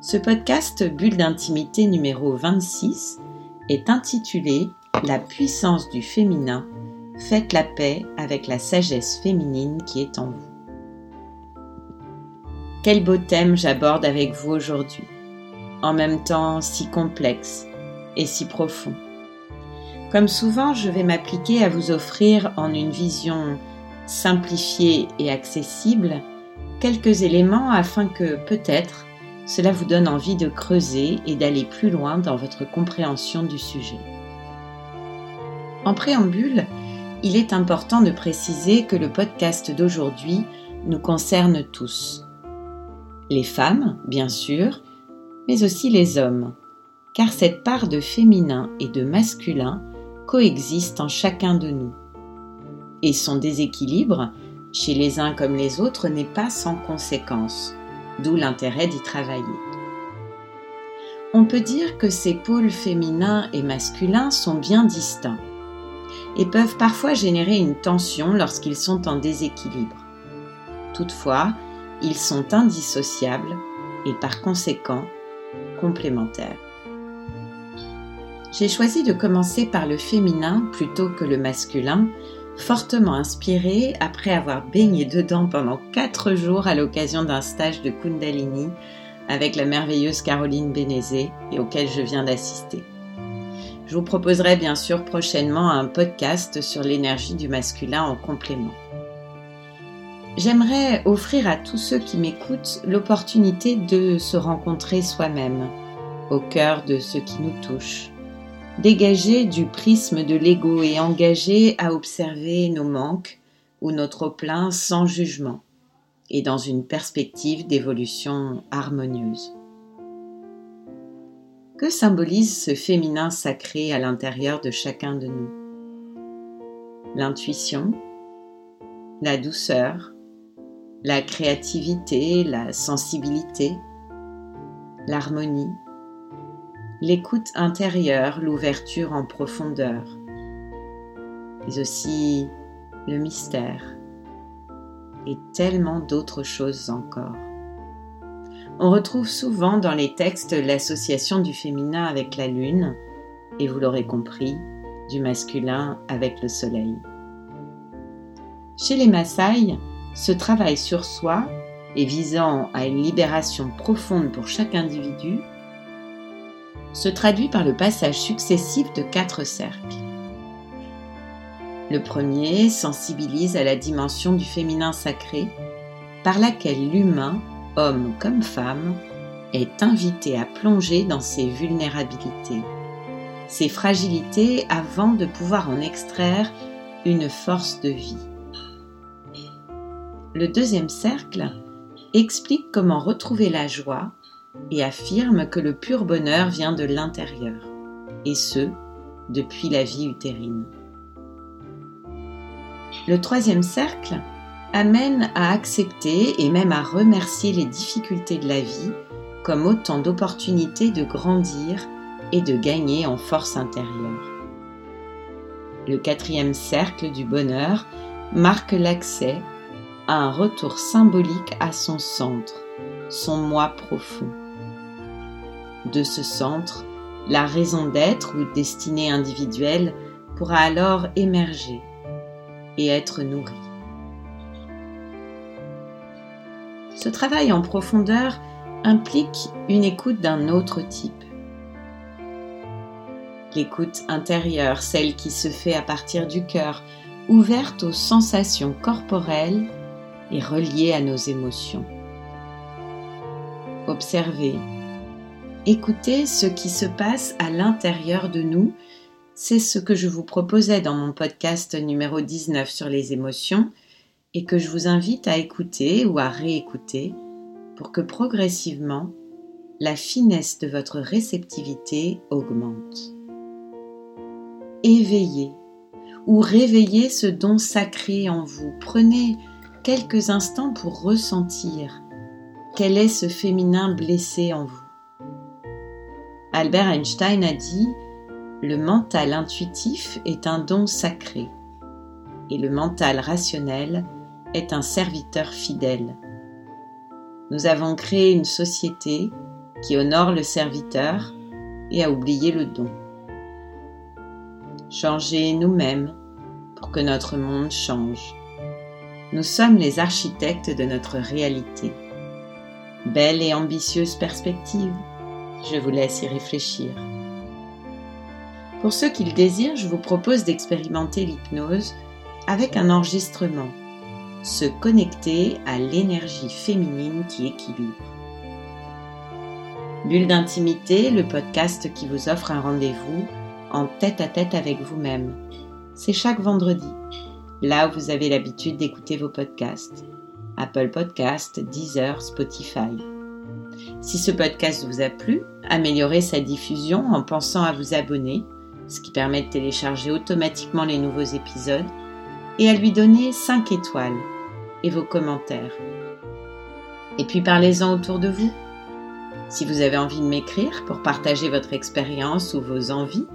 Ce podcast Bulle d'intimité numéro 26 est intitulé La puissance du féminin. Faites la paix avec la sagesse féminine qui est en vous. Quel beau thème j'aborde avec vous aujourd'hui, en même temps si complexe et si profond. Comme souvent, je vais m'appliquer à vous offrir en une vision simplifiée et accessible quelques éléments afin que peut-être cela vous donne envie de creuser et d'aller plus loin dans votre compréhension du sujet. En préambule, il est important de préciser que le podcast d'aujourd'hui nous concerne tous. Les femmes, bien sûr, mais aussi les hommes, car cette part de féminin et de masculin coexiste en chacun de nous. Et son déséquilibre, chez les uns comme les autres, n'est pas sans conséquence d'où l'intérêt d'y travailler. On peut dire que ces pôles féminins et masculins sont bien distincts et peuvent parfois générer une tension lorsqu'ils sont en déséquilibre. Toutefois, ils sont indissociables et par conséquent complémentaires. J'ai choisi de commencer par le féminin plutôt que le masculin fortement inspirée après avoir baigné dedans pendant 4 jours à l'occasion d'un stage de Kundalini avec la merveilleuse Caroline Bénézé et auquel je viens d'assister. Je vous proposerai bien sûr prochainement un podcast sur l'énergie du masculin en complément. J'aimerais offrir à tous ceux qui m'écoutent l'opportunité de se rencontrer soi-même, au cœur de ce qui nous touche, dégagé du prisme de l'ego et engagé à observer nos manques ou notre plein sans jugement et dans une perspective d'évolution harmonieuse. Que symbolise ce féminin sacré à l'intérieur de chacun de nous? L'intuition, la douceur, la créativité, la sensibilité, l'harmonie, l'écoute intérieure, l'ouverture en profondeur, mais aussi le mystère et tellement d'autres choses encore. On retrouve souvent dans les textes l'association du féminin avec la lune, et vous l'aurez compris, du masculin avec le soleil. Chez les Maasai, ce travail sur soi et visant à une libération profonde pour chaque individu se traduit par le passage successif de quatre cercles. Le premier sensibilise à la dimension du féminin sacré, par laquelle l'humain, homme comme femme, est invité à plonger dans ses vulnérabilités, ses fragilités avant de pouvoir en extraire une force de vie. Le deuxième cercle explique comment retrouver la joie et affirme que le pur bonheur vient de l'intérieur, et ce, depuis la vie utérine. Le troisième cercle amène à accepter et même à remercier les difficultés de la vie comme autant d'opportunités de grandir et de gagner en force intérieure. Le quatrième cercle du bonheur marque l'accès un retour symbolique à son centre, son moi profond. De ce centre, la raison d'être ou destinée individuelle pourra alors émerger et être nourrie. Ce travail en profondeur implique une écoute d'un autre type. L'écoute intérieure, celle qui se fait à partir du cœur, ouverte aux sensations corporelles et reliée à nos émotions. Observez Écoutez ce qui se passe à l'intérieur de nous. C'est ce que je vous proposais dans mon podcast numéro 19 sur les émotions et que je vous invite à écouter ou à réécouter pour que progressivement la finesse de votre réceptivité augmente. Éveillez ou réveillez ce don sacré en vous. Prenez quelques instants pour ressentir quel est ce féminin blessé en vous. Albert Einstein a dit Le mental intuitif est un don sacré et le mental rationnel est un serviteur fidèle. Nous avons créé une société qui honore le serviteur et a oublié le don. Changez nous-mêmes pour que notre monde change. Nous sommes les architectes de notre réalité. Belle et ambitieuse perspective, je vous laisse y réfléchir. Pour ceux qui le désirent, je vous propose d'expérimenter l'hypnose avec un enregistrement, se connecter à l'énergie féminine qui équilibre. Bulle d'intimité, le podcast qui vous offre un rendez-vous en tête à tête avec vous-même. C'est chaque vendredi, là où vous avez l'habitude d'écouter vos podcasts. Apple Podcast, Deezer, Spotify. Si ce podcast vous a plu, améliorez sa diffusion en pensant à vous abonner, ce qui permet de télécharger automatiquement les nouveaux épisodes, et à lui donner 5 étoiles et vos commentaires. Et puis parlez-en autour de vous. Si vous avez envie de m'écrire pour partager votre expérience ou vos envies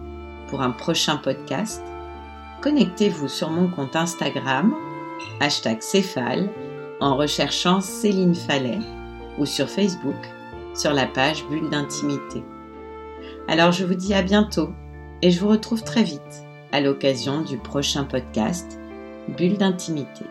pour un prochain podcast, connectez-vous sur mon compte Instagram, hashtag Céphale, en recherchant Céline Fallet ou sur Facebook sur la page Bulle d'intimité. Alors je vous dis à bientôt et je vous retrouve très vite à l'occasion du prochain podcast Bulle d'intimité.